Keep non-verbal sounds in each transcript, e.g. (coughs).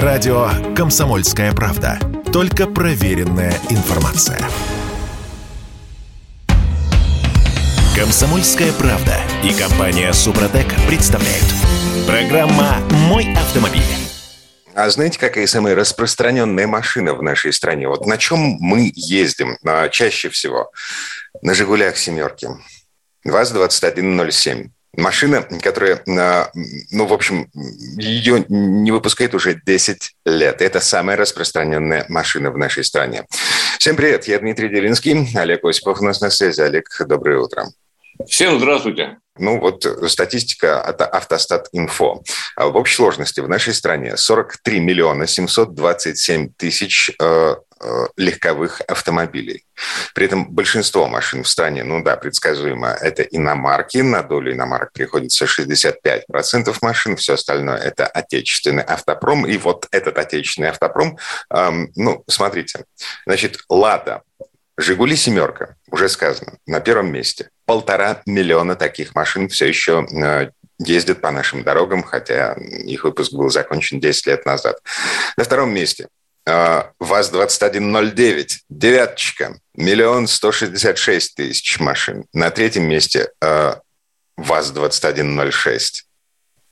Радио «Комсомольская правда». Только проверенная информация. «Комсомольская правда» и компания «Супротек» представляют. Программа «Мой автомобиль». А знаете, какая самая распространенная машина в нашей стране? Вот на чем мы ездим а, чаще всего? На «Жигулях семерки». ВАЗ-2107. Машина, которая, а, ну, в общем, ее не выпускает уже 10 лет. Это самая распространенная машина в нашей стране. Всем привет, я Дмитрий Делинский, Олег Осипов у нас на связи. Олег, доброе утро. Всем здравствуйте. Ну вот статистика от Автостат Инфо. В общей сложности в нашей стране 43 миллиона 727 тысяч э, э, легковых автомобилей. При этом большинство машин в стране, ну да, предсказуемо, это иномарки. На долю иномарок приходится 65% машин, все остальное это отечественный автопром. И вот этот отечественный автопром, эм, ну, смотрите, значит, «Лада», «Жигули семерка», уже сказано, на первом месте – полтора миллиона таких машин все еще э, ездят по нашим дорогам, хотя их выпуск был закончен 10 лет назад. На втором месте э, ВАЗ-2109, девяточка, миллион сто шестьдесят шесть тысяч машин. На третьем месте э, ВАЗ-2106,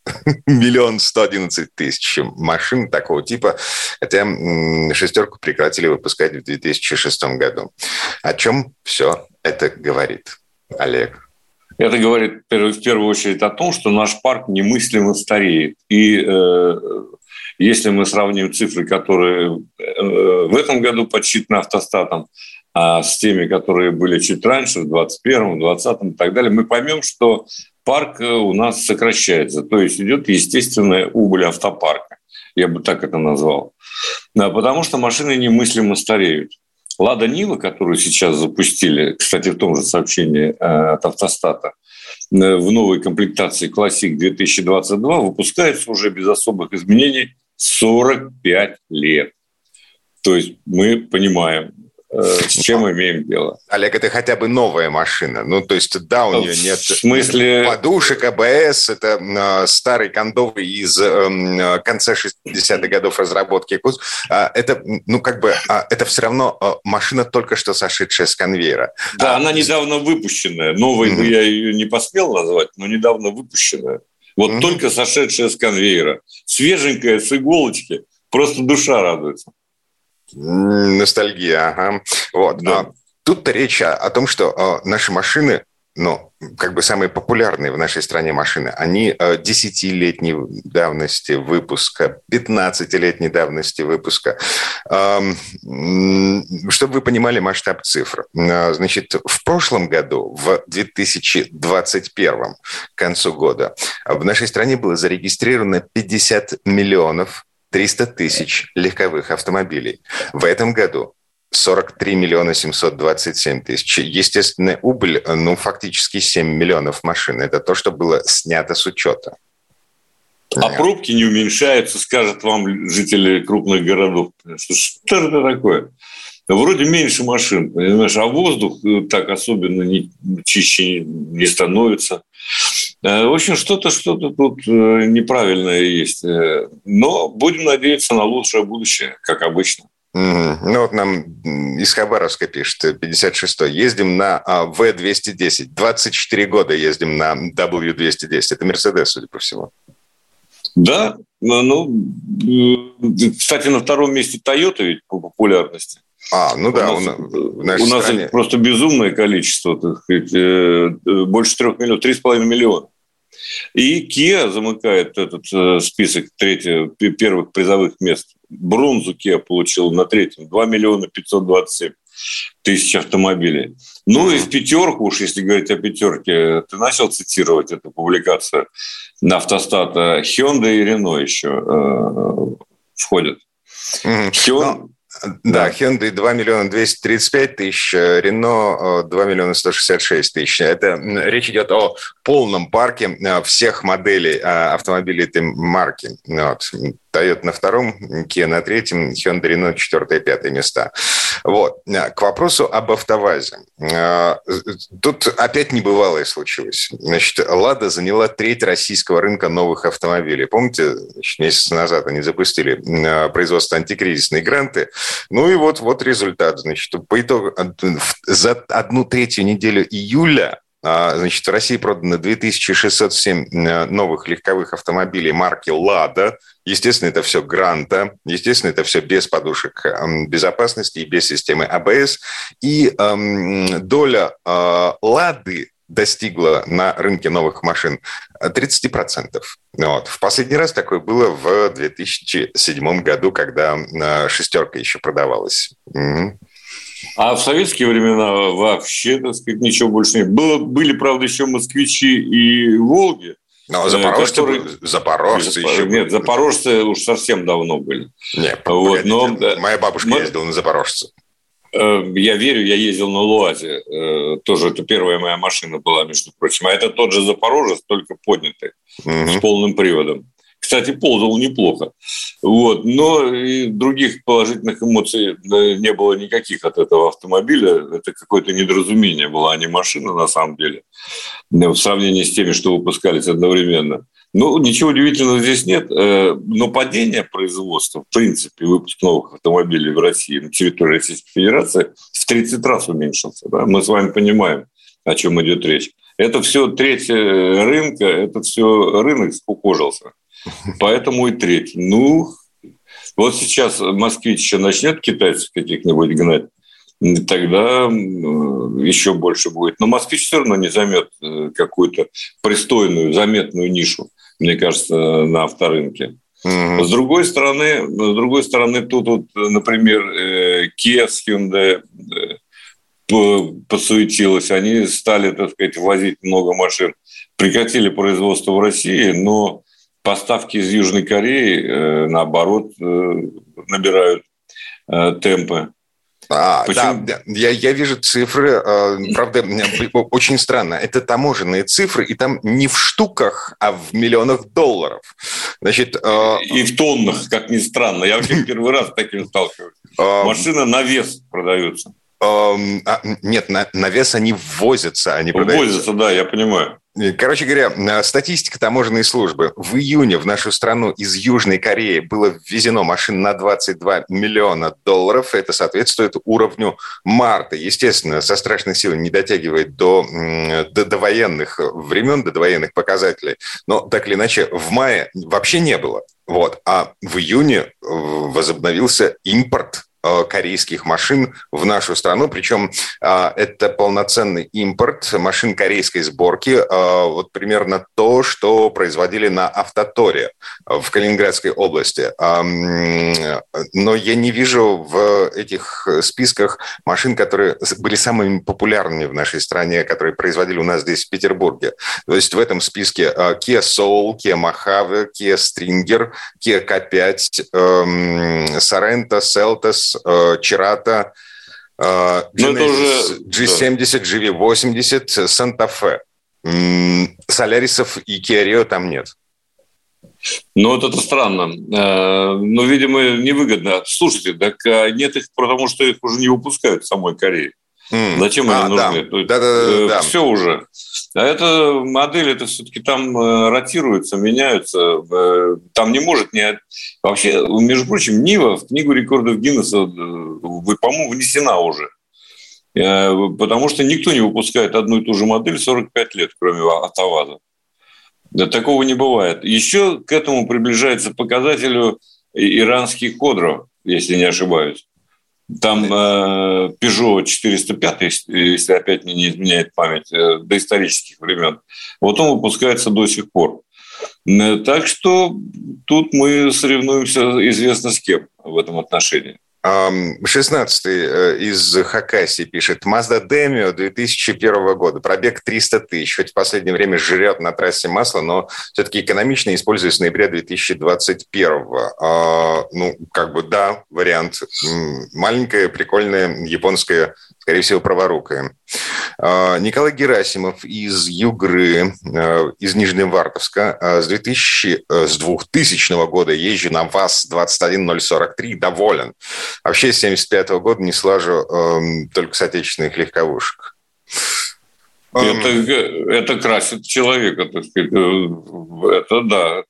(laughs) миллион сто одиннадцать тысяч машин такого типа, хотя шестерку прекратили выпускать в 2006 году. О чем все это говорит? Олег? Это говорит в первую очередь о том, что наш парк немыслимо стареет. И э, если мы сравним цифры, которые э, в этом году подсчитаны автостатом, а с теми, которые были чуть раньше, в 21-м, 20-м и так далее, мы поймем, что парк э, у нас сокращается. То есть идет естественная убыль автопарка. Я бы так это назвал. Да, потому что машины немыслимо стареют. Лада Нива, которую сейчас запустили, кстати, в том же сообщении э, от автостата, в новой комплектации Classic 2022 выпускается уже без особых изменений 45 лет. То есть мы понимаем, Э, с чем имеем дело. Олег, это хотя бы новая машина. Ну, то есть, да, у нее нет в смысле... подушек, АБС. Это э, старый кондовый из э, конца 60-х годов разработки. А, это, ну, как бы, а, это все равно э, машина только что сошедшая с конвейера. Да, а, она недавно выпущенная. Новой mm-hmm. я ее не посмел назвать, но недавно выпущенная. Вот mm-hmm. только сошедшая с конвейера. Свеженькая, с иголочки. Просто душа радуется. Ностальгия, ага. Вот. Да. А, тут-то речь о, том, что а, наши машины, ну, как бы самые популярные в нашей стране машины, они 10-летней а, давности выпуска, 15-летней давности выпуска. Чтобы вы понимали масштаб цифр. Значит, в прошлом году, в 2021 к концу года, в нашей стране было зарегистрировано 50 миллионов 300 тысяч легковых автомобилей. В этом году 43 миллиона 727 тысяч. Естественная убыль, ну, фактически 7 миллионов машин. Это то, что было снято с учета. А пробки не уменьшаются, скажут вам жители крупных городов. Что, что это такое? Вроде меньше машин, понимаешь, а воздух э, так особенно не, чище не становится. Э, в общем, что-то что-то тут э, неправильное есть. Но будем надеяться на лучшее будущее, как обычно. Ну вот нам из Хабаровска пишет, 56-й. Ездим на а, В-210. 24 года ездим на W-210. Это Мерседес, судя по всему. Да, ну, кстати, на втором месте Toyota ведь по популярности. А, ну да, у нас, у нас, у нас стране... просто безумное количество, так сказать, э, больше трех миллионов, три с половиной миллиона. И Kia замыкает этот э, список третьего, первых призовых мест. Бронзу Kia получил на третьем, 2 миллиона 527 тысяч автомобилей. Ну и в пятерку, уж если говорить о пятерке, ты начал цитировать эту публикацию на автостата Hyundai и Renault еще э, входят. Hyundai, да, Hyundai 2 миллиона 235 тысяч, Renault 2 миллиона 166 тысяч. Это речь идет о полном парке э, всех моделей э, автомобилей этой марки. Вот. Toyota на втором, Kia на третьем, Hyundai Renault четвертое пятое места. Вот. К вопросу об автовазе. Тут опять небывалое случилось. Значит, «Лада» заняла треть российского рынка новых автомобилей. Помните, месяц назад они запустили производство антикризисной гранты. Ну и вот, вот результат. Значит, по итогу за одну третью неделю июля Значит, в России продано 2607 э, новых легковых автомобилей марки «Лада». Естественно, это все «Гранта». Естественно, это все без подушек безопасности и без системы АБС. И эм, доля э, «Лады» достигла на рынке новых машин 30%. Вот. В последний раз такое было в 2007 году, когда э, «шестерка» еще продавалась. Угу. А в советские времена вообще, так сказать, ничего больше нет. Было, были, правда, еще москвичи и «Волги», но э, запорожцы, которые... запорожцы еще Нет, запорожцы уж совсем давно были. Нет, вот, но... моя бабушка мы... ездила на запорожце. Э, я верю, я ездил на Луазе. Э, тоже это первая моя машина была, между прочим. А это тот же Запорожец, только поднятый, угу. с полным приводом. Кстати, ползал неплохо. Вот. Но и других положительных эмоций не было никаких от этого автомобиля. Это какое-то недоразумение было, а не машина на самом деле, в сравнении с теми, что выпускались одновременно. Ну, ничего удивительного здесь нет, э, но падение производства, в принципе, выпуск новых автомобилей в России на территории Российской Федерации в 30 раз уменьшился. Да? Мы с вами понимаем, о чем идет речь. Это все треть рынка, это все рынок скукожился. Поэтому и третий. Ну, вот сейчас москвич еще начнет китайцев каких-нибудь гнать, тогда еще больше будет. Но москвич все равно не займет э, какую-то пристойную, заметную нишу, мне кажется, на авторынке. Угу. С другой стороны, с другой стороны, тут, вот, например, э, Kia с Hyundai э, посуетилась, они стали, так сказать, возить много машин, прекратили производство в России, но поставки из Южной Кореи, э, наоборот, э, набирают э, темпы. А, Почему? да, я, я вижу цифры, правда, очень странно. Это таможенные цифры, и там не в штуках, а в миллионах долларов. Значит, и в тоннах, как ни странно. Я вообще первый раз с таким сталкиваюсь. (laughs) Машина на вес продается. А, нет, на, на вес они ввозятся, они продаются. Ввозятся, да, я понимаю. Короче говоря, статистика таможенной службы. В июне в нашу страну из Южной Кореи было ввезено машин на 22 миллиона долларов. Это соответствует уровню марта. Естественно, со страшной силой не дотягивает до, до, до военных времен, до военных показателей. Но так или иначе, в мае вообще не было. Вот. А в июне возобновился импорт Э, корейских машин в нашу страну. Причем э, это полноценный импорт машин корейской сборки. Э, вот примерно то, что производили на Автоторе в Калининградской области. Но я не вижу в этих списках машин, которые были самыми популярными в нашей стране, которые производили у нас здесь, в Петербурге. То есть в этом списке Kia Soul, Kia Mojave, Kia Stringer, Kia K5, Sorento, Seltos, Чирата, Genesis, G70, GV80, Санта-Фе. Солярисов и Kia там нет. Ну, вот это странно. Э, ну, видимо, невыгодно. Слушайте, так а нет их, потому что их уже не выпускают в самой Корее. Mm. Зачем а, они нужны? Да. Да, да, да, да. Все уже. А эта модель, это все-таки там э, ротируется, меняются. Э, там не может не... Вообще, между прочим, Нива в книгу рекордов Гиннесса, э, по-моему, внесена уже. Потому что никто не выпускает одну и ту же модель 45 лет, кроме Атаваза. Да такого не бывает. Еще к этому приближается показателю иранских кодров, если не ошибаюсь. Там э, Peugeot 405, если опять мне не изменяет память, э, до исторических времен. Вот он выпускается до сих пор. Э, так что тут мы соревнуемся известно с кем в этом отношении. 16 э, из Хакасии пишет. Mazda Demio 2001 года. Пробег 300 тысяч. Хоть в последнее время жрет на трассе масло, но все-таки экономично используя с ноября 2021. А, ну, как бы да, вариант. Маленькая, прикольная, японская, скорее всего, праворукая. Николай Герасимов из Югры, из Нижневартовска. С, 2000, с 2000 года езжу на ВАЗ-21043, доволен. Вообще с 75 года не слажу только с отечественных легковушек. Это, это красит человека, так сказать. Это да.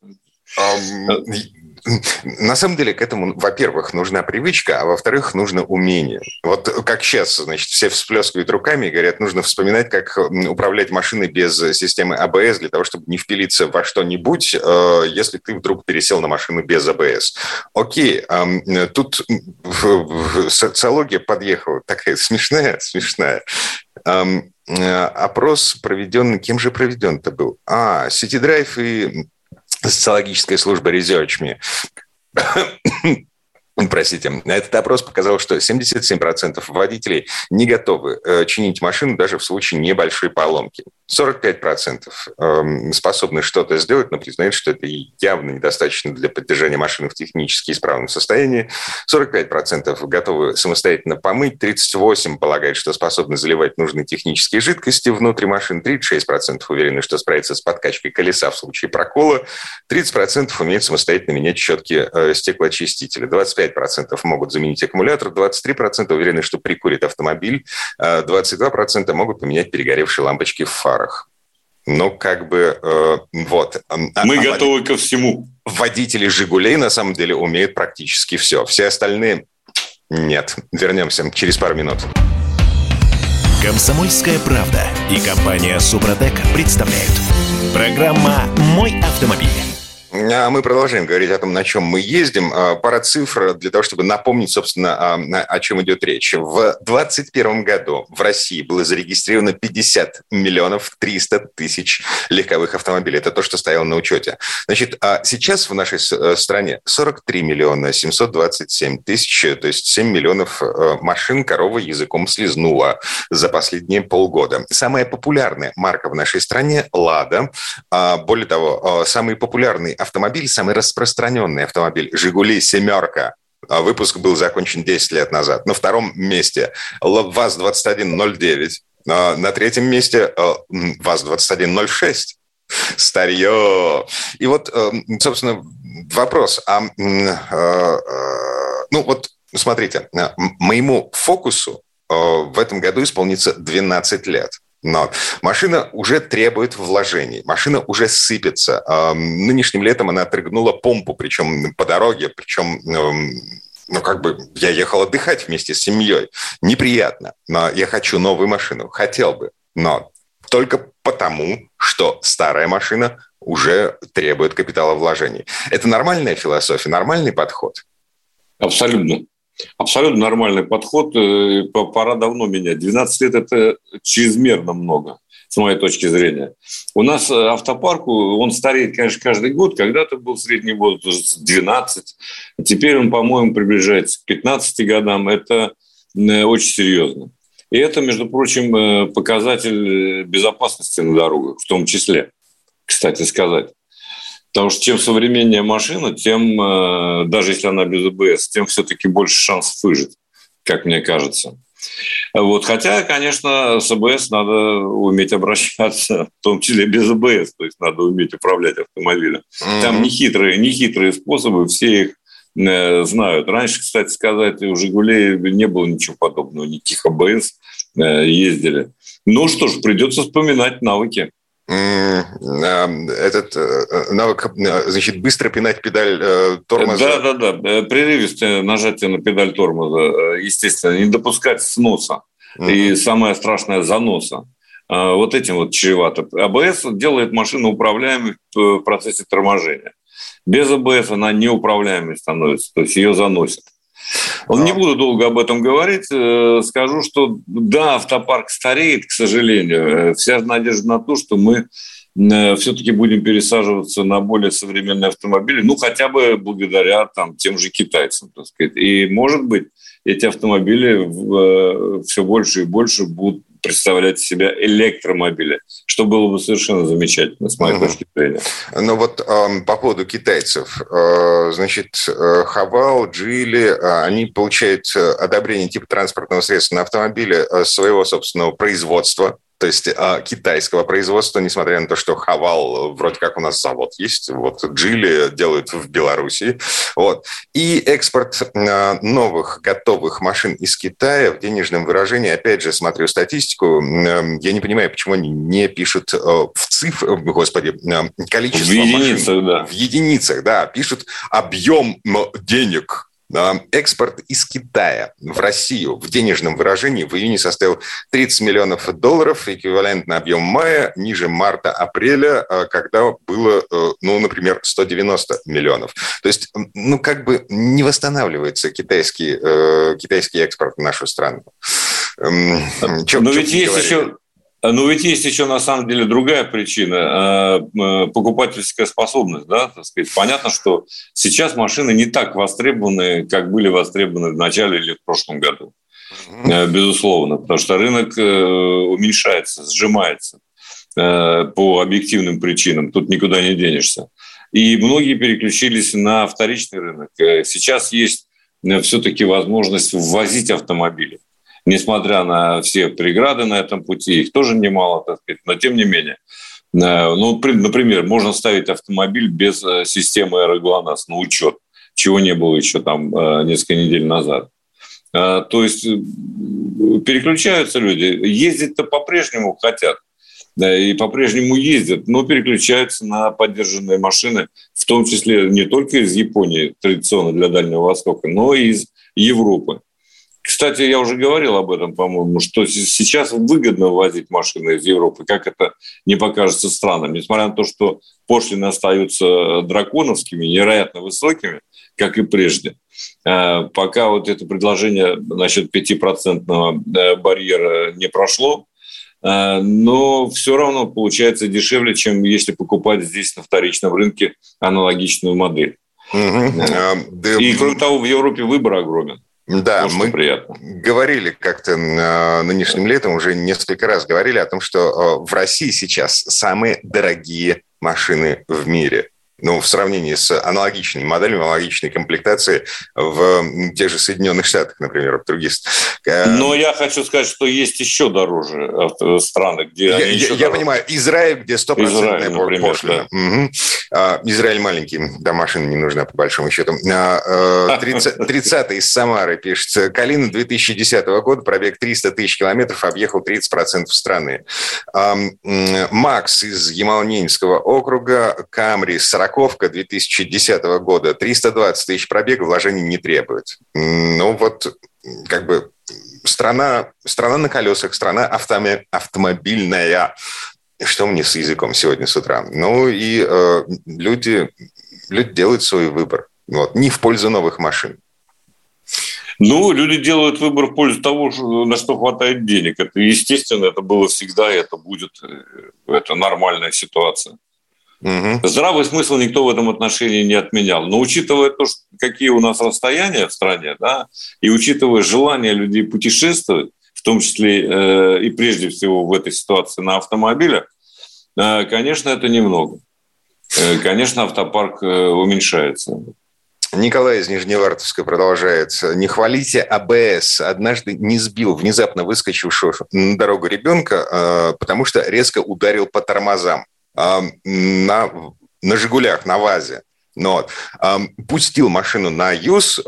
На самом деле к этому, во-первых, нужна привычка, а во-вторых, нужно умение. Вот как сейчас, значит, все всплескивают руками и говорят, нужно вспоминать, как управлять машиной без системы АБС для того, чтобы не впилиться во что-нибудь, э, если ты вдруг пересел на машину без АБС. Окей, тут социология подъехала такая смешная, смешная. Э, опрос проведен, кем же проведен-то был? А, City Drive и социологическая служба ResearchMe (coughs) Простите, этот опрос показал, что 77% водителей не готовы э, чинить машину даже в случае небольшой поломки. 45% эм, способны что-то сделать, но признают, что это явно недостаточно для поддержания машины в технически исправном состоянии. 45% готовы самостоятельно помыть, 38% полагают, что способны заливать нужные технические жидкости внутри машины, 36% уверены, что справятся с подкачкой колеса в случае прокола, 30% умеют самостоятельно менять щетки э, стеклоочистителя, 25% 25% могут заменить аккумулятор, 23% уверены, что прикурит автомобиль, 22% а могут поменять перегоревшие лампочки в фарах. Ну, как бы, э, вот. А, Мы а, готовы ко всему. Водители «Жигулей» на самом деле умеют практически все. Все остальные нет. Вернемся через пару минут. Комсомольская правда и компания «Супротек» представляют. Программа «Мой автомобиль». А мы продолжаем говорить о том, на чем мы ездим. А, пара цифр для того, чтобы напомнить, собственно, о, о чем идет речь. В 2021 году в России было зарегистрировано 50 миллионов 300 тысяч легковых автомобилей. Это то, что стояло на учете. Значит, а сейчас в нашей э, стране 43 миллиона 727 тысяч, то есть 7 миллионов э, машин корова языком слезнула за последние полгода. Самая популярная марка в нашей стране – «Лада». Более того, самый популярный автомобиль, самый распространенный автомобиль «Жигули семерка». А выпуск был закончен 10 лет назад. На втором месте ВАЗ-2109. А на третьем месте а, ВАЗ-2106. Старье. И вот, собственно, вопрос. А, ну вот, смотрите, моему фокусу в этом году исполнится 12 лет. Но машина уже требует вложений, машина уже сыпется. Нынешним летом она отрыгнула помпу, причем по дороге, причем ну, как бы я ехал отдыхать вместе с семьей. Неприятно, но я хочу новую машину, хотел бы, но только потому, что старая машина уже требует капиталовложений. Это нормальная философия, нормальный подход? Абсолютно. Абсолютно нормальный подход. Э, пора давно менять. 12 лет – это чрезмерно много, с моей точки зрения. У нас э, автопарк, он стареет, конечно, каждый год. Когда-то был средний возраст 12. Теперь он, по-моему, приближается к 15 годам. Это э, очень серьезно. И это, между прочим, показатель безопасности на дорогах, в том числе, кстати сказать. Потому что чем современнее машина, тем, э, даже если она без АБС, тем все-таки больше шансов выжить, как мне кажется. Вот. Хотя, конечно, с АБС надо уметь обращаться, (laughs) в том числе без АБС, то есть надо уметь управлять автомобилем. Mm-hmm. Там нехитрые, нехитрые способы, все их э, знают. Раньше, кстати сказать, у «Жигулей» не было ничего подобного, никаких АБС э, ездили. Ну что ж, придется вспоминать навыки этот э, навык, э, значит, быстро пинать педаль э, тормоза. Да, да, да. Прерывистое нажатие на педаль тормоза, естественно, не допускать сноса. Mm-hmm. И самое страшное – заноса. Вот этим вот чревато. АБС делает машину управляемой в процессе торможения. Без АБС она неуправляемой становится, то есть ее заносит. Не буду долго об этом говорить. Э, скажу, что да, автопарк стареет, к сожалению. Э, вся надежда на то, что мы э, все-таки будем пересаживаться на более современные автомобили, ну, хотя бы благодаря там, тем же китайцам, так сказать. И, может быть, эти автомобили все больше и больше будут представлять себя электромобили, что было бы совершенно замечательно, с моей угу. точки зрения. Ну вот э, по поводу китайцев. Э, значит, э, Хавал, Джили, э, они получают одобрение типа транспортного средства на автомобиле своего собственного производства, то есть а, китайского производства, несмотря на то, что Хавал вроде как у нас завод есть, вот Джили делают в Беларуси, вот. И экспорт а, новых готовых машин из Китая в денежном выражении, опять же, смотрю статистику, я не понимаю, почему они не пишут а, в цифрах, господи, количество в единицах, машин. Да. В единицах, да, пишут объем денег, Экспорт из Китая в Россию в денежном выражении в июне составил 30 миллионов долларов, эквивалентно объем мая, ниже марта-апреля, а, когда было, э, ну, например, 190 миллионов. То есть, ну, как бы не восстанавливается китайский, э, китайский экспорт в нашу страну. Чем, Но ведь есть еще ну, ведь есть еще, на самом деле, другая причина э, – покупательская способность. Да, так сказать. Понятно, что сейчас машины не так востребованы, как были востребованы в начале или в прошлом году. Э, безусловно, потому что рынок э, уменьшается, сжимается по объективным причинам. Тут никуда не денешься. И многие переключились на вторичный рынок. Сейчас есть все-таки возможность ввозить автомобили несмотря на все преграды на этом пути, их тоже немало, так сказать, но тем не менее. Э, ну, например, можно ставить автомобиль без э, системы аэроглонасс на учет, чего не было еще там э, несколько недель назад. То есть переключаются люди. Ездить-то по-прежнему хотят. И по-прежнему ездят, но переключаются на поддержанные машины, в том числе не только из Японии, традиционно для Дальнего Востока, но и из Европы. Кстати, я уже говорил об этом, по-моему, что сейчас выгодно ввозить машины из Европы, как это не покажется странным. Несмотря на то, что пошлины остаются драконовскими, невероятно высокими, как и прежде. Э, пока вот это предложение насчет 5% э, барьера не прошло, э, но все равно получается дешевле, чем если покупать здесь на вторичном рынке аналогичную модель. Угу. И кроме того, в Европе выбор огромен. Да, Может, мы приятно. говорили как-то нынешним летом, уже несколько раз говорили о том, что э, в России сейчас самые дорогие машины в мире ну, в сравнении с аналогичными моделями, аналогичной комплектации в тех же Соединенных Штатах, например, в других. Э, Но я хочу сказать, что есть еще дороже э, страны, где я, еще Я понимаю, Израиль, где стопроцентная пошлина. Да. Угу. Израиль маленький, да, машина не нужна, по большому счету. 30, а, 30 э, (laughs) из Самары пишет. Калина 2010 года, пробег 300 тысяч километров, объехал 30% страны. Макс из Ямал-Ненецкого округа, Камри 40 Парковка 2010 года 320 тысяч пробега вложений не требует. Ну вот, как бы страна, страна на колесах, страна автоми, автомобильная. Что мне с языком сегодня с утра? Ну и э, люди, люди делают свой выбор. Вот, не в пользу новых машин. Ну, люди делают выбор в пользу того, на что хватает денег. Это естественно, это было всегда, и это будет, э, это нормальная ситуация. Угу. Здравый смысл никто в этом отношении не отменял. Но учитывая то, что, какие у нас расстояния в стране, да, и учитывая желание людей путешествовать, в том числе э, и прежде всего в этой ситуации на автомобилях, э, конечно, это немного. Э, конечно, автопарк э, уменьшается. Николай из Нижневартовска продолжает. Не хвалите АБС. Однажды не сбил внезапно выскочившего на дорогу ребенка, э, потому что резко ударил по тормозам на, на «Жигулях», на ВАЗе. Ну вот. Пустил машину на ЮЗ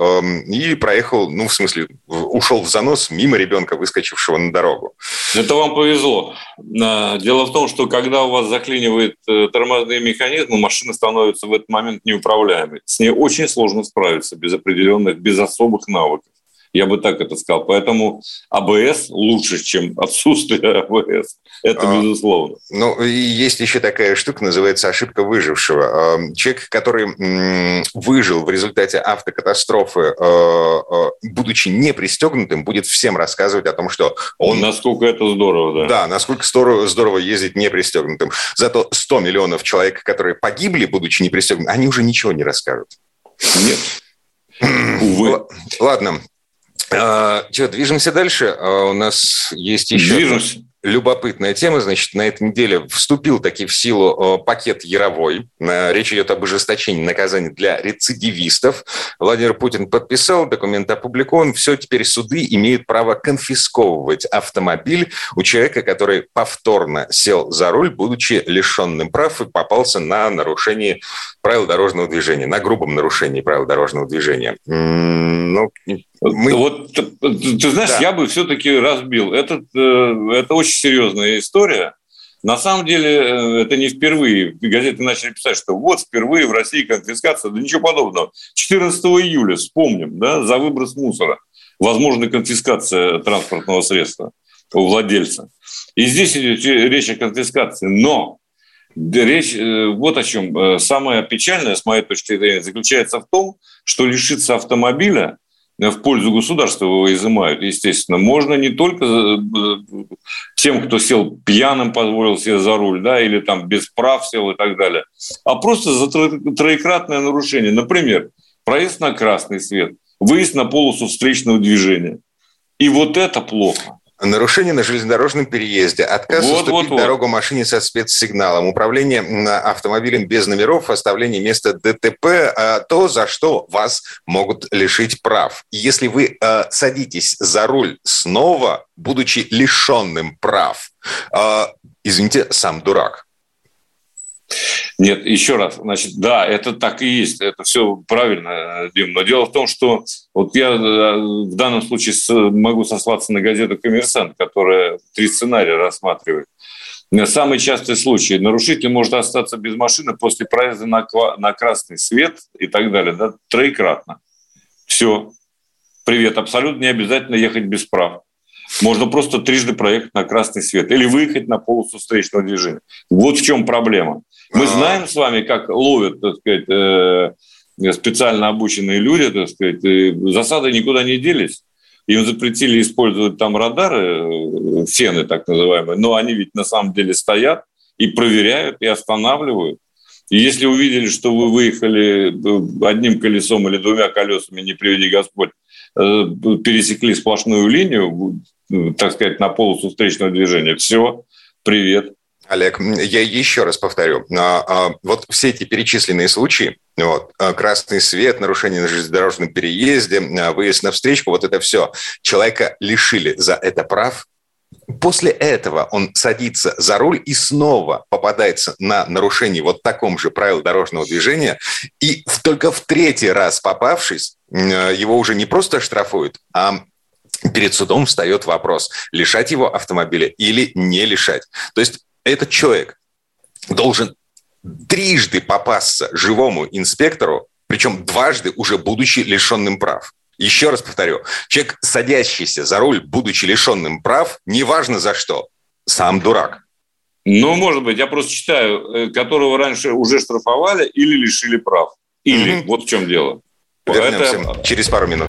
и проехал, ну, в смысле, ушел в занос мимо ребенка, выскочившего на дорогу. Это вам повезло. Дело в том, что когда у вас заклинивает э, тормозные механизмы, машина становится в этот момент неуправляемой. С ней очень сложно справиться без определенных, без особых навыков. Я бы так это сказал. Поэтому АБС лучше, чем отсутствие АБС. Это а, безусловно. Ну, и есть еще такая штука, называется ошибка выжившего. Человек, который выжил в результате автокатастрофы, а, будучи не пристегнутым, будет всем рассказывать о том, что он... Насколько это здорово, да. Да, насколько здорово, здорово ездить не пристегнутым. Зато 100 миллионов человек, которые погибли, будучи не пристегнутым, они уже ничего не расскажут. Нет. Увы. Ладно, А, что, движемся дальше? А, у нас есть еще... Движемся любопытная тема. Значит, на этой неделе вступил таки в силу э, пакет Яровой. Речь идет об ужесточении наказаний для рецидивистов. Владимир Путин подписал, документ опубликован. Все, теперь суды имеют право конфисковывать автомобиль у человека, который повторно сел за руль, будучи лишенным прав и попался на нарушение правил дорожного движения, на грубом нарушении правил дорожного движения. Ну, мы... Вот ты, ты знаешь, да. я бы все-таки разбил. Это, э, это очень серьезная история. На самом деле э, это не впервые. Газеты начали писать, что вот впервые в России конфискация. Да ничего подобного. 14 июля, вспомним, да, за выброс мусора. Возможна конфискация транспортного средства у владельца. И здесь идет речь о конфискации. Но речь э, вот о чем. Самое печальное, с моей точки зрения, заключается в том, что лишиться автомобиля в пользу государства его изымают, естественно. Можно не только э, тем, кто сел пьяным, позволил себе за руль, да, или там без прав сел и так далее, а просто за троекратное нарушение. Например, проезд на красный свет, выезд на полосу встречного движения. И вот это плохо. Нарушение на железнодорожном переезде, отказ вот, уступить вот, дорогу машине со спецсигналом, управление автомобилем без номеров, оставление места ДТП, а, то, за что вас могут лишить прав. Если вы а, садитесь за руль снова, будучи лишенным прав, а, извините, сам дурак. Нет, еще раз, значит, да, это так и есть, это все правильно, Дим, но дело в том, что вот я э, в данном случае могу сослаться на газету «Коммерсант», которая три сценария рассматривает. Самый частый случай. Нарушитель может остаться без машины после проезда на, на красный свет и так далее, да, троекратно. Все. Привет. Абсолютно не обязательно ехать без прав. Можно просто трижды проехать на красный свет или выехать на полосу встречного движения. Вот в чем проблема. Мы знаем с вами, как ловят, так сказать, э, специально обученные люди, так сказать, засады никуда не делись. Им запретили использовать там радары, фены э, так называемые, но они ведь на самом деле стоят и проверяют, и останавливают. И если увидели, что вы выехали э, одним колесом или двумя колесами, не приведи Господь, пересекли сплошную линию, так сказать, на полосу встречного движения, все, привет. Олег, я еще раз повторю. А, а, вот все эти перечисленные случаи, вот, а, красный свет, нарушение на железнодорожном переезде, выезд на встречку, вот это все. Человека лишили за это прав, После этого он садится за руль и снова попадается на нарушение вот таком же правил дорожного движения. И только в третий раз попавшись, его уже не просто штрафуют, а перед судом встает вопрос, лишать его автомобиля или не лишать. То есть этот человек должен трижды попасться живому инспектору, причем дважды уже будучи лишенным прав. Еще раз повторю, человек, садящийся за руль, будучи лишенным прав, неважно за что, сам дурак. Ну, может быть, я просто читаю, э, которого раньше уже штрафовали или лишили прав. Или, mm вот в чем дело. Вернемся Это... через пару минут.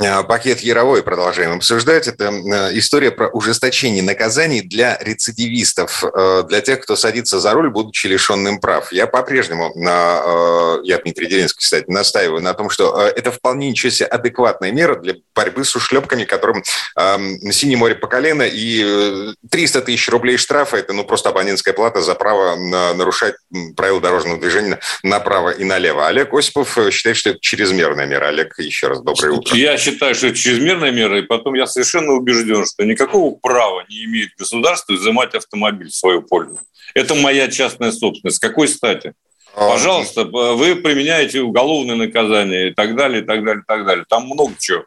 Э, пакет Яровой продолжаем обсуждать. Это э, история про ужесточение наказаний для рецидивистов, э, для тех, кто садится за руль, будучи лишенным прав. Я по-прежнему, я Дмитрий Деринский, кстати, настаиваю на том, что это вполне ничего себе адекватная мера для борьбы с ушлепками, которым синее море по колено, и 300 тысяч рублей штрафа – это ну, просто абонентская плата за право нарушать правила дорожного движения направо и налево. Олег Осипов считает, что это чрезмерная мера. Олег, еще раз доброе утро. Я считаю, что это чрезмерная мера, и потом я совершенно убежден, что никакого права не имеет государство изымать автомобиль в свою пользу. Это моя частная собственность. С какой стати? А, Пожалуйста, вы применяете уголовное наказание и так далее, и так далее, и так далее. Там много чего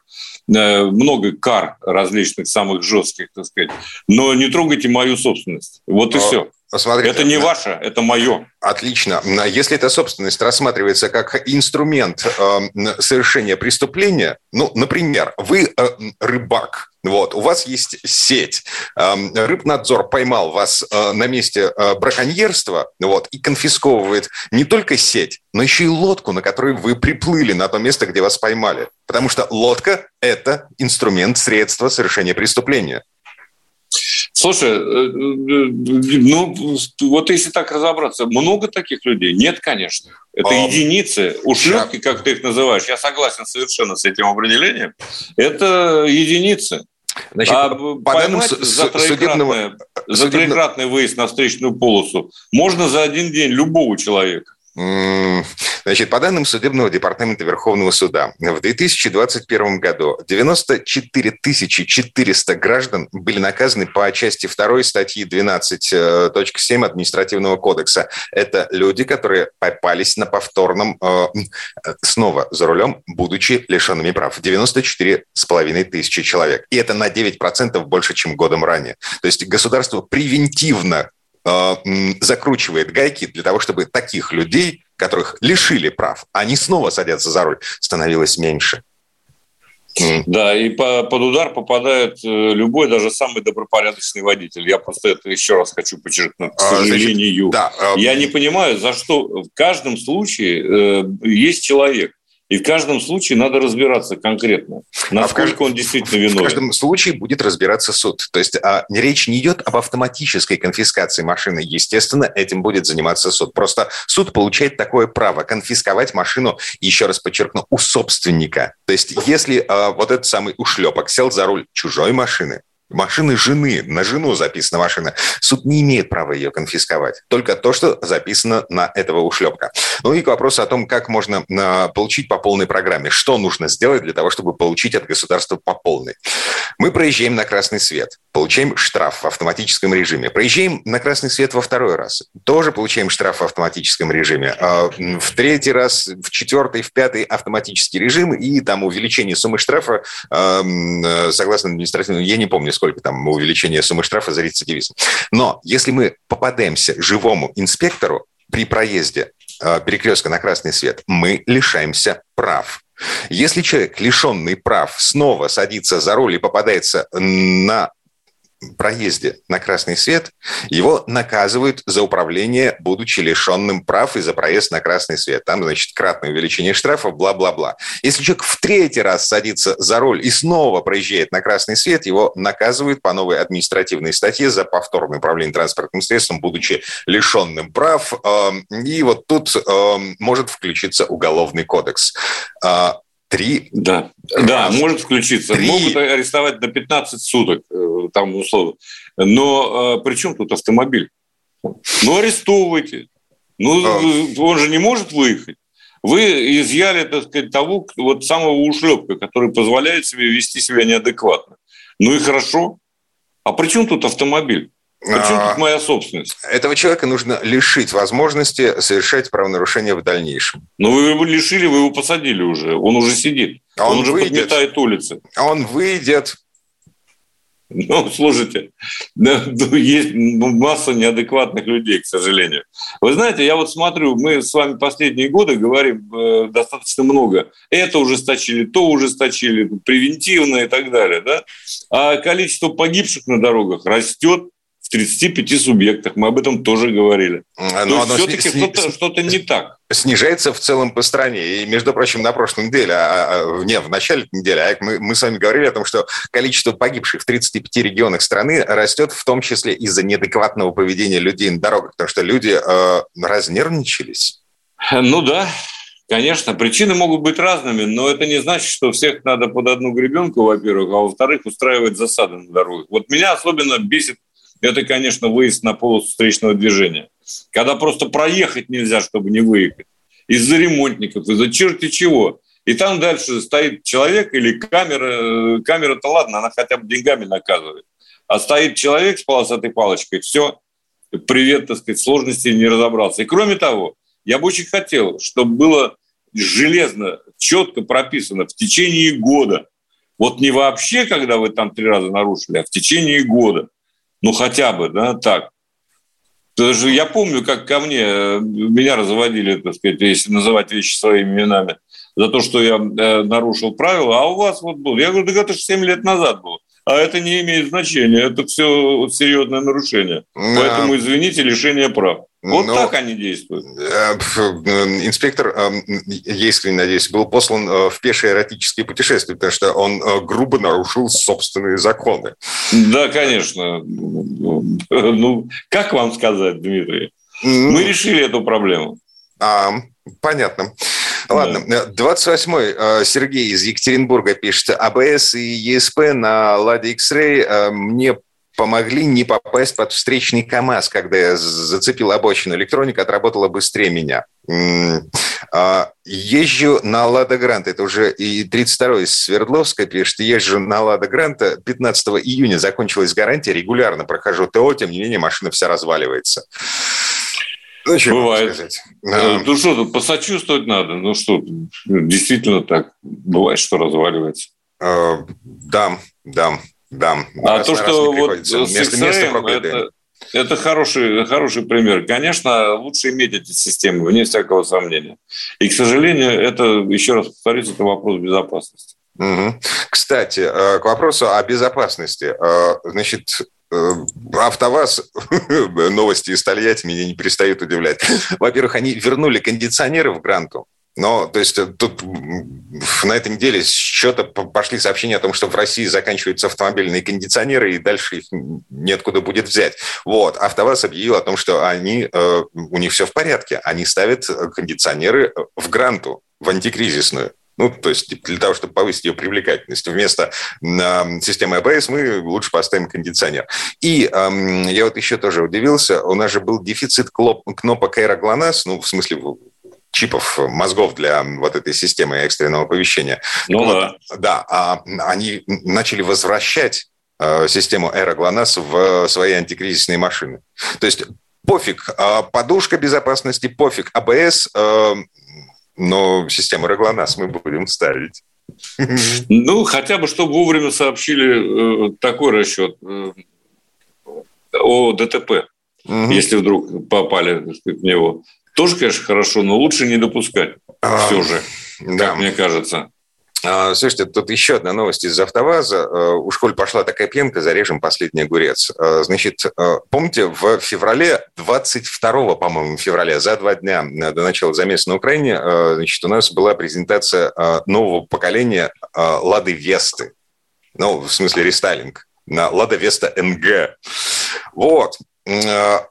э, много кар различных, самых жестких, так сказать. Но не трогайте мою собственность. Вот и а, все. Посмотрите, это не ваше, это мое. Отлично. Если эта собственность рассматривается как инструмент э, совершения преступления, ну, например, вы э, рыбак, вот, у вас есть сеть. Э, рыбнадзор поймал вас э, на месте э, браконьерства вот, и конфисковывает не только сеть, но еще и лодку, на которой вы приплыли на то место, где вас поймали. Потому что лодка – это инструмент, средство совершения преступления. Слушай, э, э, ну вот если так разобраться, много таких людей? Нет, конечно. Это а, единицы. Ушлепки, как ты их называешь, я согласен совершенно с этим определением. Это единицы. Значит, а по данным за троекратный, за троекратный выезд на встречную полосу можно за один день любого человека. Значит, по данным Судебного департамента Верховного суда, в 2021 году 94 400 граждан были наказаны по части 2 статьи 12.7 Административного кодекса. Это люди, которые попались на повторном э, снова за рулем, будучи лишенными прав. 94 с половиной тысячи человек. И это на 9% больше, чем годом ранее. То есть государство превентивно Э, закручивает гайки для того, чтобы таких людей, которых лишили прав, они снова садятся за руль, становилось меньше. Да, и по, под удар попадает э, любой, даже самый добропорядочный водитель. Я просто это еще раз хочу подчеркнуть, к а, сожалению. Значит, да, Я не понимаю, за что в каждом случае э, есть человек, и в каждом случае надо разбираться конкретно, насколько а кажд... он действительно виновен. В каждом случае будет разбираться суд. То есть а, речь не идет об автоматической конфискации машины. Естественно, этим будет заниматься суд. Просто суд получает такое право конфисковать машину, еще раз подчеркну, у собственника. То есть если а, вот этот самый ушлепок сел за руль чужой машины, машины жены, на жену записана машина. Суд не имеет права ее конфисковать. Только то, что записано на этого ушлепка. Ну и к вопросу о том, как можно а, получить по полной программе. Что нужно сделать для того, чтобы получить от государства по полной? Мы проезжаем на красный свет, получаем штраф в автоматическом режиме. Проезжаем на красный свет во второй раз, тоже получаем штраф в автоматическом режиме. А, в третий раз, в четвертый, в пятый автоматический режим и там увеличение суммы штрафа, а, согласно административному, я не помню, сколько там увеличение суммы штрафа за рецидивизм. Но если мы попадаемся живому инспектору при проезде э, перекрестка на красный свет, мы лишаемся прав. Если человек, лишенный прав, снова садится за руль и попадается на проезде на красный свет, его наказывают за управление, будучи лишенным прав и за проезд на красный свет. Там, значит, кратное увеличение штрафа, бла-бла-бла. Если человек в третий раз садится за руль и снова проезжает на красный свет, его наказывают по новой административной статье за повторное управление транспортным средством, будучи лишенным прав. Эм, и вот тут эм, может включиться уголовный кодекс. Три? Да, да, может включиться. Три... Могут арестовать на 15 суток, э, там условно. Но э, при чем тут автомобиль? Ну, арестовывайте. Ну, а... он же не может выехать. Вы изъяли, так сказать, того вот самого ушлепка, который позволяет себе вести себя неадекватно. Ну и хорошо. А при чем тут автомобиль? Почему тут моя собственность? Этого человека нужно лишить возможности совершать правонарушения в дальнейшем. Но вы его лишили, вы его посадили уже. Он уже сидит. А он, он уже выйдет, подметает улицы. А он выйдет. Ну, слушайте, ну, есть масса неадекватных людей, к сожалению. Вы знаете, я вот смотрю, мы с вами последние годы говорим э, достаточно много. Это ужесточили, то ужесточили, превентивно и так далее. Да? А количество погибших на дорогах растет 35 субъектах. Мы об этом тоже говорили. Но То все-таки сни... что-то, что-то не так. Снижается в целом по стране. И, между прочим, на прошлой неделе, а, а, не, в начале недели, а мы, мы с вами говорили о том, что количество погибших в 35 регионах страны растет в том числе из-за неадекватного поведения людей на дорогах, потому что люди э, разнервничались. Ну да, Конечно, причины могут быть разными, но это не значит, что всех надо под одну гребенку, во-первых, а во-вторых, устраивать засады на дорогах. Вот меня особенно бесит это, конечно, выезд на полосу встречного движения. Когда просто проехать нельзя, чтобы не выехать. Из-за ремонтников, из-за черти чего. И там дальше стоит человек или камера. Камера-то ладно, она хотя бы деньгами наказывает. А стоит человек с полосатой палочкой, все, привет, так сказать, сложности не разобрался. И кроме того, я бы очень хотел, чтобы было железно, четко прописано в течение года. Вот не вообще, когда вы там три раза нарушили, а в течение года. Ну, хотя бы, да, так. Потому что я помню, как ко мне, э, меня разводили, так сказать, если называть вещи своими именами, за то, что я э, нарушил правила, а у вас вот был. Я говорю, да это же 7 лет назад было. А это не имеет значения. Это все серьезное нарушение. Да. Поэтому, извините, лишение прав. Вот Но, так они действуют. Э, инспектор, э, я искренне надеюсь, был послан э, в пешее эротические путешествия, потому что он грубо нарушил собственные законы. Да, конечно. (laughs) Ну, как вам сказать, Дмитрий? Мы решили эту проблему. А, понятно. Ладно, 28-й Сергей из Екатеринбурга пишет. АБС и ЕСП на Ладе X-Ray мне помогли не попасть под встречный КАМАЗ, когда я зацепил обочину. Электроника отработала быстрее меня. А, езжу на Лада Гранта, это уже и 32-й из Свердловска пишет, езжу на Лада Гранта, 15 июня закончилась гарантия, регулярно прохожу ТО, тем не менее машина вся разваливается. Ну, Бывает. Сказать? А... Ну что тут, посочувствовать надо. Ну что, действительно так. Бывает, что разваливается. А, да, да. Да. А то, что вот с место, место это, это хороший, хороший пример. Конечно, лучше иметь эти системы, вне всякого сомнения. И, к сожалению, это, еще раз повторюсь, это вопрос безопасности. Угу. Кстати, э, к вопросу о безопасности. Э, значит, э, АвтоВАЗ, (laughs) новости из Тольятти меня не перестают удивлять. Во-первых, они вернули кондиционеры в Гранту. Но, то есть, тут на этой неделе с счета пошли сообщения о том, что в России заканчиваются автомобильные кондиционеры, и дальше их неоткуда будет взять. Вот. АвтоВАЗ объявил о том, что они, э, у них все в порядке. Они ставят кондиционеры в гранту, в антикризисную. Ну, то есть для того, чтобы повысить ее привлекательность. Вместо э, системы АБС мы лучше поставим кондиционер. И э, я вот еще тоже удивился, у нас же был дефицит кнопок GLONASS, ну, в смысле чипов мозгов для вот этой системы экстренного оповещения. Ну вот, да. Да, а они начали возвращать э, систему GLONASS в свои антикризисные машины. То есть пофиг э, подушка безопасности, пофиг АБС, э, но систему GLONASS мы будем ставить. Ну, хотя бы, чтобы вовремя сообщили э, такой расчет э, о ДТП, угу. если вдруг попали сказать, в него. Тоже, конечно, хорошо, но лучше не допускать а, все же, да. как мне кажется. А, слушайте, тут еще одна новость из «АвтоВАЗа». А, у школы пошла такая пенка, зарежем последний огурец. А, значит, помните, в феврале, 22 по-моему, февраля, за два дня до начала замеса на Украине, значит, у нас была презентация нового поколения «Лады Весты». Ну, в смысле рестайлинг. На «Лада Веста НГ». Вот. А,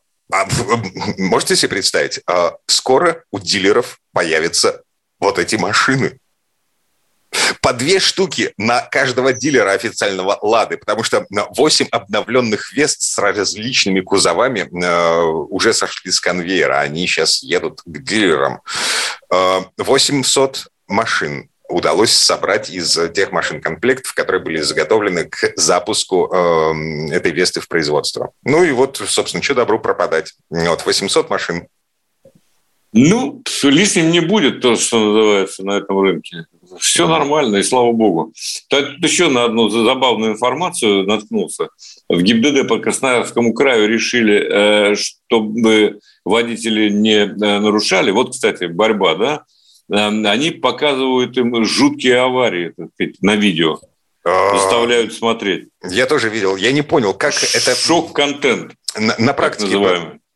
можете себе представить, скоро у дилеров появятся вот эти машины. По две штуки на каждого дилера официального «Лады», потому что 8 обновленных «Вест» с различными кузовами а, уже сошли с конвейера. Они сейчас едут к дилерам. 800 машин удалось собрать из тех машин комплектов, которые были заготовлены к запуску э, этой Весты в производство. Ну и вот, собственно, что добру пропадать. Вот 800 машин. Ну, лишним не будет то, что называется на этом рынке. Все нормально, и слава богу. Тут еще на одну забавную информацию наткнулся. В ГИБДД по Красноярскому краю решили, э, чтобы водители не э, нарушали. Вот, кстати, борьба, да, Эм, они показывают им жуткие аварии так сказать, на видео. А, заставляют смотреть. Я тоже видел. Я не понял, как это... Шок-контент. На, на практике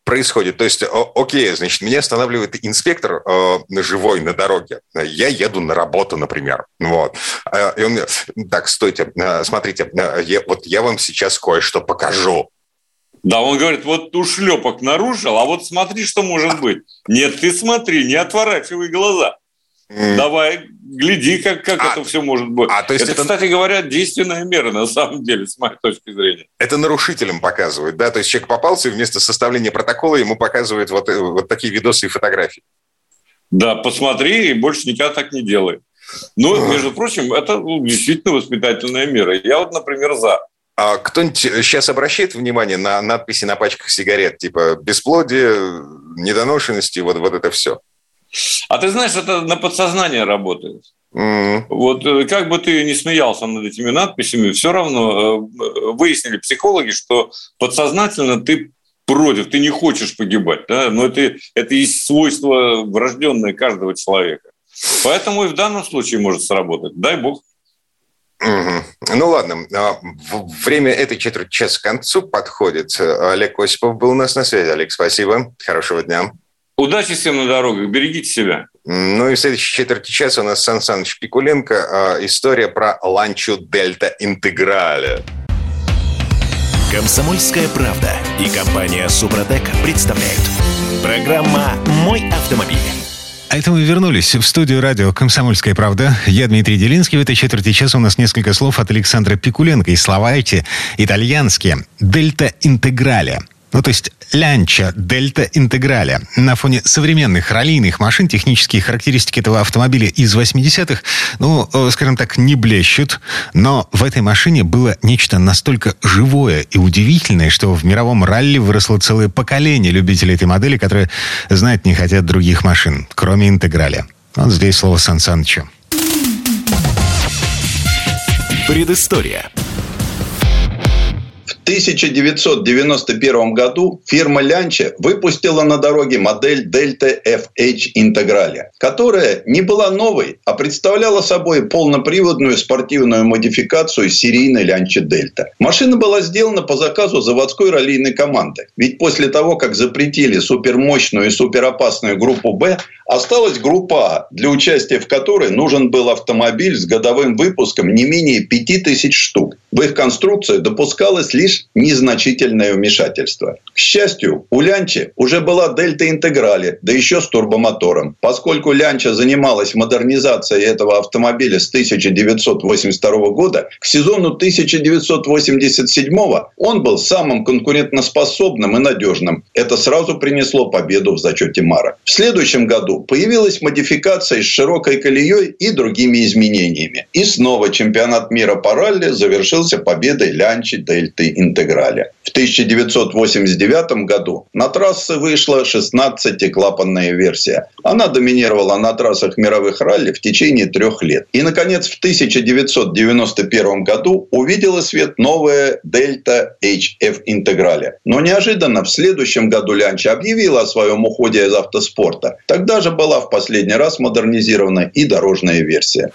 происходит. То есть, окей, значит, меня останавливает инспектор э, живой на дороге. Я еду на работу, например. Вот. Э, и он мне, так, стойте, э, смотрите, э, я, вот я вам сейчас кое-что покажу. Да, он говорит, вот у шлепок нарушил, а вот смотри, что может быть. Нет, ты смотри, не отворачивай глаза. Давай, гляди, как, как а, это все может быть. А, то есть это, это, кстати говоря, действенная мера, на самом деле, с моей точки зрения. Это нарушителям показывают, да? То есть человек попался, и вместо составления протокола ему показывают вот, э, вот такие видосы и фотографии. Да, посмотри, и больше никогда так не делай. Ну, между прочим, это ну, действительно воспитательная мера. Я вот, например, за. А кто-нибудь сейчас обращает внимание на надписи на пачках сигарет, типа бесплодие, недоношенности, вот, вот это все? А ты знаешь, это на подсознание работает. Mm-hmm. Вот э, как бы ты не смеялся над этими надписями, все равно э, выяснили психологи, что подсознательно ты против, ты не хочешь погибать. Да? Но это, это есть свойство врожденное каждого человека. Поэтому и в данном случае может сработать. Дай бог. Угу. Ну ладно, а, время этой четверти часа к концу подходит. Олег Осипов был у нас на связи. Олег, спасибо. Хорошего дня. Удачи всем на дорогах. Берегите себя. Ну и в следующей четверти часа у нас Сан Саныч Пикуленко. А, история про ланчу Дельта Интеграле. Комсомольская правда и компания Супротек представляют. Программа «Мой автомобиль». А это мы вернулись в студию радио «Комсомольская правда». Я Дмитрий Делинский. В этой четверти часа у нас несколько слов от Александра Пикуленко. И слова эти итальянские. «Дельта интеграле». Ну, то есть Лянча Дельта Интеграля. На фоне современных раллийных машин технические характеристики этого автомобиля из 80-х, ну, э, скажем так, не блещут. Но в этой машине было нечто настолько живое и удивительное, что в мировом ралли выросло целое поколение любителей этой модели, которые знать не хотят других машин, кроме Интеграля. Вот здесь слово Сан Санычу. Предыстория. 1991 году фирма Лянча выпустила на дороге модель Delta FH Integrale, которая не была новой, а представляла собой полноприводную спортивную модификацию серийной Лянча Дельта. Машина была сделана по заказу заводской раллийной команды. Ведь после того, как запретили супермощную и суперопасную группу «Б», осталась группа «А», для участия в которой нужен был автомобиль с годовым выпуском не менее 5000 штук. В их конструкцию допускалось лишь незначительное вмешательство. К счастью, у Лянчи уже была Дельта Интеграли, да еще с турбомотором. Поскольку Лянча занималась модернизацией этого автомобиля с 1982 года, к сезону 1987 он был самым конкурентоспособным и надежным. Это сразу принесло победу в зачете Мара. В следующем году появилась модификация с широкой колеей и другими изменениями. И снова чемпионат мира по ралли завершился победой Лянчи Дельты Интеграли. В 1989 году на трассы вышла 16-клапанная версия. Она доминировала на трассах мировых ралли в течение трех лет. И, наконец, в 1991 году увидела свет новая Delta HF Интеграле. Но неожиданно в следующем году Лянча объявила о своем уходе из автоспорта. Тогда же была в последний раз модернизирована и дорожная версия.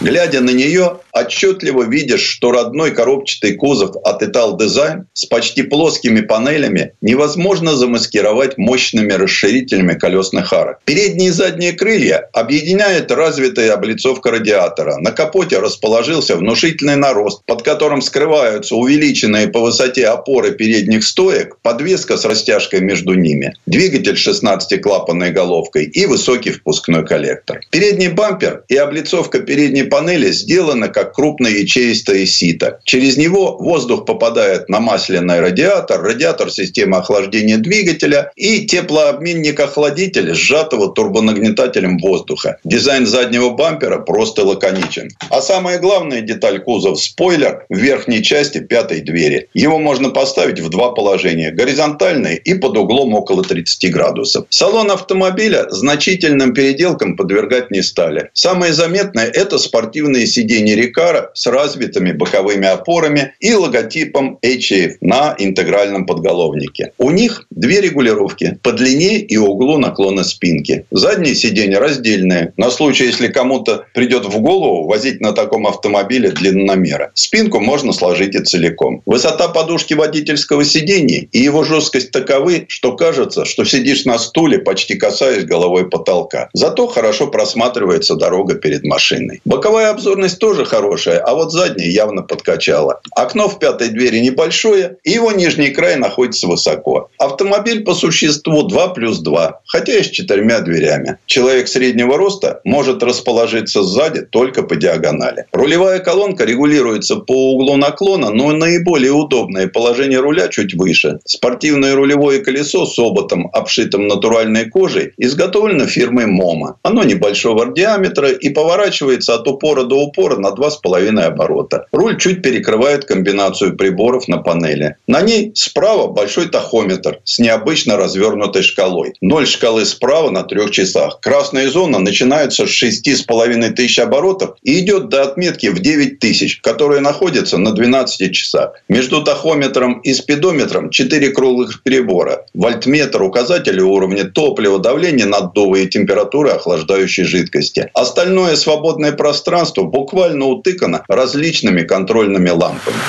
Глядя на нее, отчетливо видишь, что родной коробчатый кузов от Ital Design с почти плоскими панелями невозможно замаскировать мощными расширителями колесных арок. Передние и задние крылья объединяет развитая облицовка радиатора. На капоте расположился внушительный нарост, под которым скрываются увеличенные по высоте опоры передних стоек, подвеска с растяжкой между ними, двигатель 16-клапанной головкой и высокий впускной коллектор. Передний бампер и облицовка передней панели сделана как крупное ячеистое сито. Через него воздух попадает на масляный радиатор, радиатор системы охлаждения двигателя и теплообменник-охладитель, сжатого турбонагнетателем воздуха. Дизайн заднего бампера просто лаконичен. А самая главная деталь кузов – спойлер в верхней части пятой двери. Его можно поставить в два положения – горизонтальный и под углом около 30 градусов. Салон автомобиля значительным переделкам подвергать не стали. Самое заметное – это спортивные сиденья Рикара с развитыми боковыми опорами и логотипом HF на интегральном подголовнике. У них две регулировки по длине и углу наклона спинки. Задние сиденья раздельные. На случай, если кому-то придет в голову возить на таком автомобиле длинномера. Спинку можно сложить и целиком. Высота подушки водительского сиденья и его жесткость таковы, что кажется, что сидишь на стуле, почти касаясь головой потолка. Зато хорошо просматривается дорога перед машиной. Боковая обзорность тоже хорошая, а вот задняя явно подкачала. Окно в пятой двери небольшое, и его нижний край находится высоко. Автомобиль по существу 2 плюс 2, хотя и с четырьмя дверями. Человек среднего роста может расположиться сзади только по диагонали. Рулевая колонка регулируется по углу наклона, но наиболее удобное положение руля чуть выше. Спортивное рулевое колесо с оботом, обшитым натуральной кожей, изготовлено фирмой МОМА. Оно небольшого диаметра и поворачивается от упора до упора на 2,5 2,5 оборота. Руль чуть перекрывает комбинацию приборов на панели. На ней справа большой тахометр с необычно развернутой шкалой. Ноль шкалы справа на трех часах. Красная зона начинается с 6,5 тысяч оборотов и идет до отметки в 9 тысяч, которая находится на 12 часах. Между тахометром и спидометром 4 круглых перебора. Вольтметр, указатели уровня топлива, давление наддува и температуры охлаждающей жидкости. Остальное свободное пространство буквально утыкано различными контрольными лампами.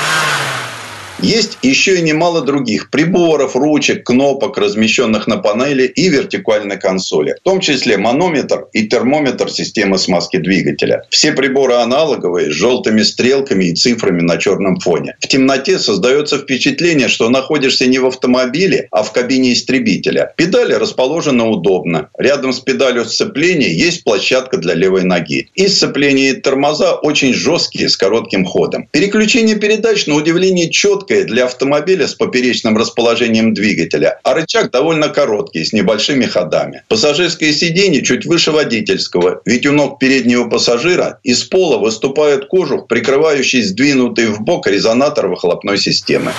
Есть еще и немало других приборов, ручек, кнопок, размещенных на панели и вертикальной консоли, в том числе манометр и термометр системы смазки двигателя. Все приборы аналоговые, с желтыми стрелками и цифрами на черном фоне. В темноте создается впечатление, что находишься не в автомобиле, а в кабине истребителя. Педали расположены удобно. Рядом с педалью сцепления есть площадка для левой ноги. И сцепление и тормоза очень жесткие, с коротким ходом. Переключение передач, на удивление, четко узкое для автомобиля с поперечным расположением двигателя, а рычаг довольно короткий, с небольшими ходами. Пассажирское сиденье чуть выше водительского, ведь у ног переднего пассажира из пола выступает кожух, прикрывающий сдвинутый в бок резонатор выхлопной системы.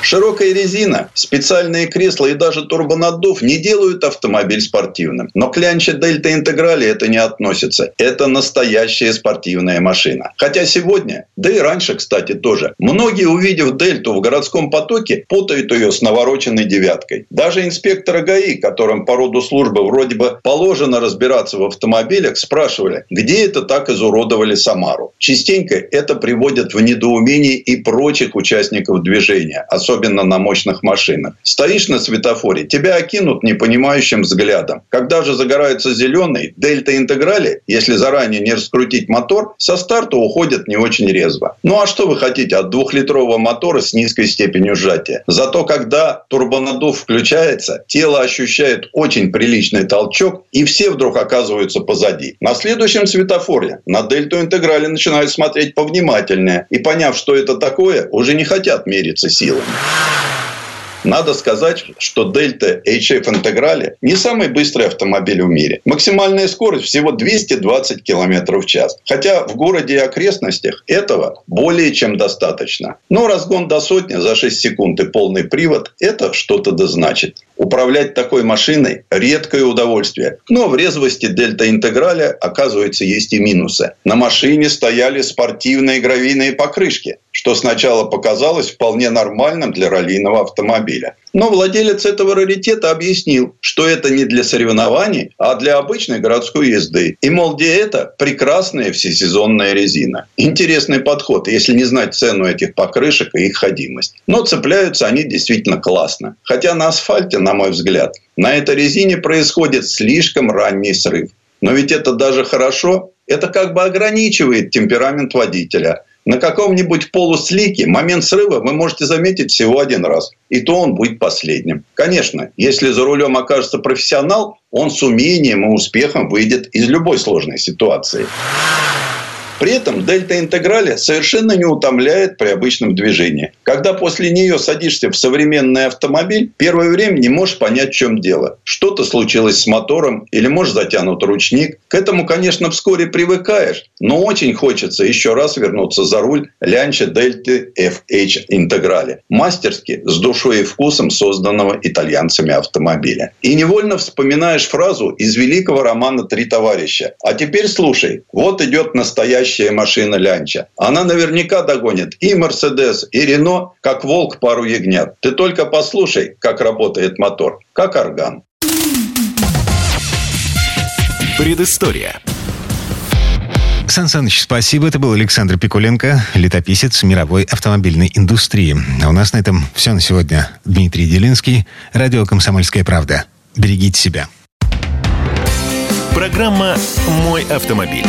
Широкая резина, специальные кресла и даже турбонаддув не делают автомобиль спортивным. Но к Дельта Интеграле это не относится. Это настоящая спортивная машина. Хотя сегодня, да и раньше, кстати, тоже, многие, увидев Дельту в городском потоке, путают ее с навороченной девяткой. Даже инспекторы ГАИ, которым по роду службы вроде бы положено разбираться в автомобилях, спрашивали, где это так изуродовали Самару. Частенько это приводит в недоумение и прочих участников движения, особенно на мощных машинах. Стоишь на светофоре, тебя окинут непонимающим взглядом. Когда же загорается зеленый, дельта интеграли, если заранее не раскрутить мотор, со старта уходят не очень резво. Ну а что вы хотите от двухлитрового мотора с низкой степенью сжатия? Зато когда турбонаддув включается, тело ощущает очень приличный толчок, и все вдруг оказываются позади. На следующем светофоре на дельту интеграли начинают смотреть повнимательнее, и поняв, что это такое, уже не хотят мериться силами. Надо сказать, что Дельта HF Интеграле не самый быстрый автомобиль в мире. Максимальная скорость всего 220 км в час. Хотя в городе и окрестностях этого более чем достаточно. Но разгон до сотни за 6 секунд и полный привод – это что-то да значит. Управлять такой машиной – редкое удовольствие. Но в резвости Дельта Интеграля, оказывается, есть и минусы. На машине стояли спортивные гравийные покрышки, что сначала показалось вполне нормальным для раллийного автомобиля. Но владелец этого раритета объяснил, что это не для соревнований, а для обычной городской езды. И, мол, где это прекрасная всесезонная резина. Интересный подход, если не знать цену этих покрышек и их ходимость. Но цепляются они действительно классно. Хотя на асфальте, на мой взгляд, на этой резине происходит слишком ранний срыв. Но ведь это даже хорошо. Это как бы ограничивает темперамент водителя. На каком-нибудь полуслике момент срыва вы можете заметить всего один раз. И то он будет последним. Конечно, если за рулем окажется профессионал, он с умением и успехом выйдет из любой сложной ситуации. При этом дельта интеграли совершенно не утомляет при обычном движении. Когда после нее садишься в современный автомобиль, первое время не можешь понять, в чем дело. Что-то случилось с мотором или, может, затянут ручник. К этому, конечно, вскоре привыкаешь, но очень хочется еще раз вернуться за руль Лянча Дельты FH интеграли. Мастерски, с душой и вкусом созданного итальянцами автомобиля. И невольно вспоминаешь фразу из великого романа «Три товарища». А теперь слушай, вот идет настоящий настоящая машина Лянча. Она наверняка догонит и Мерседес, и Рено, как волк пару ягнят. Ты только послушай, как работает мотор, как орган. Предыстория. Сан Саныч, спасибо. Это был Александр Пикуленко, летописец мировой автомобильной индустрии. А у нас на этом все на сегодня. Дмитрий Делинский, радио «Комсомольская правда». Берегите себя. Программа «Мой автомобиль».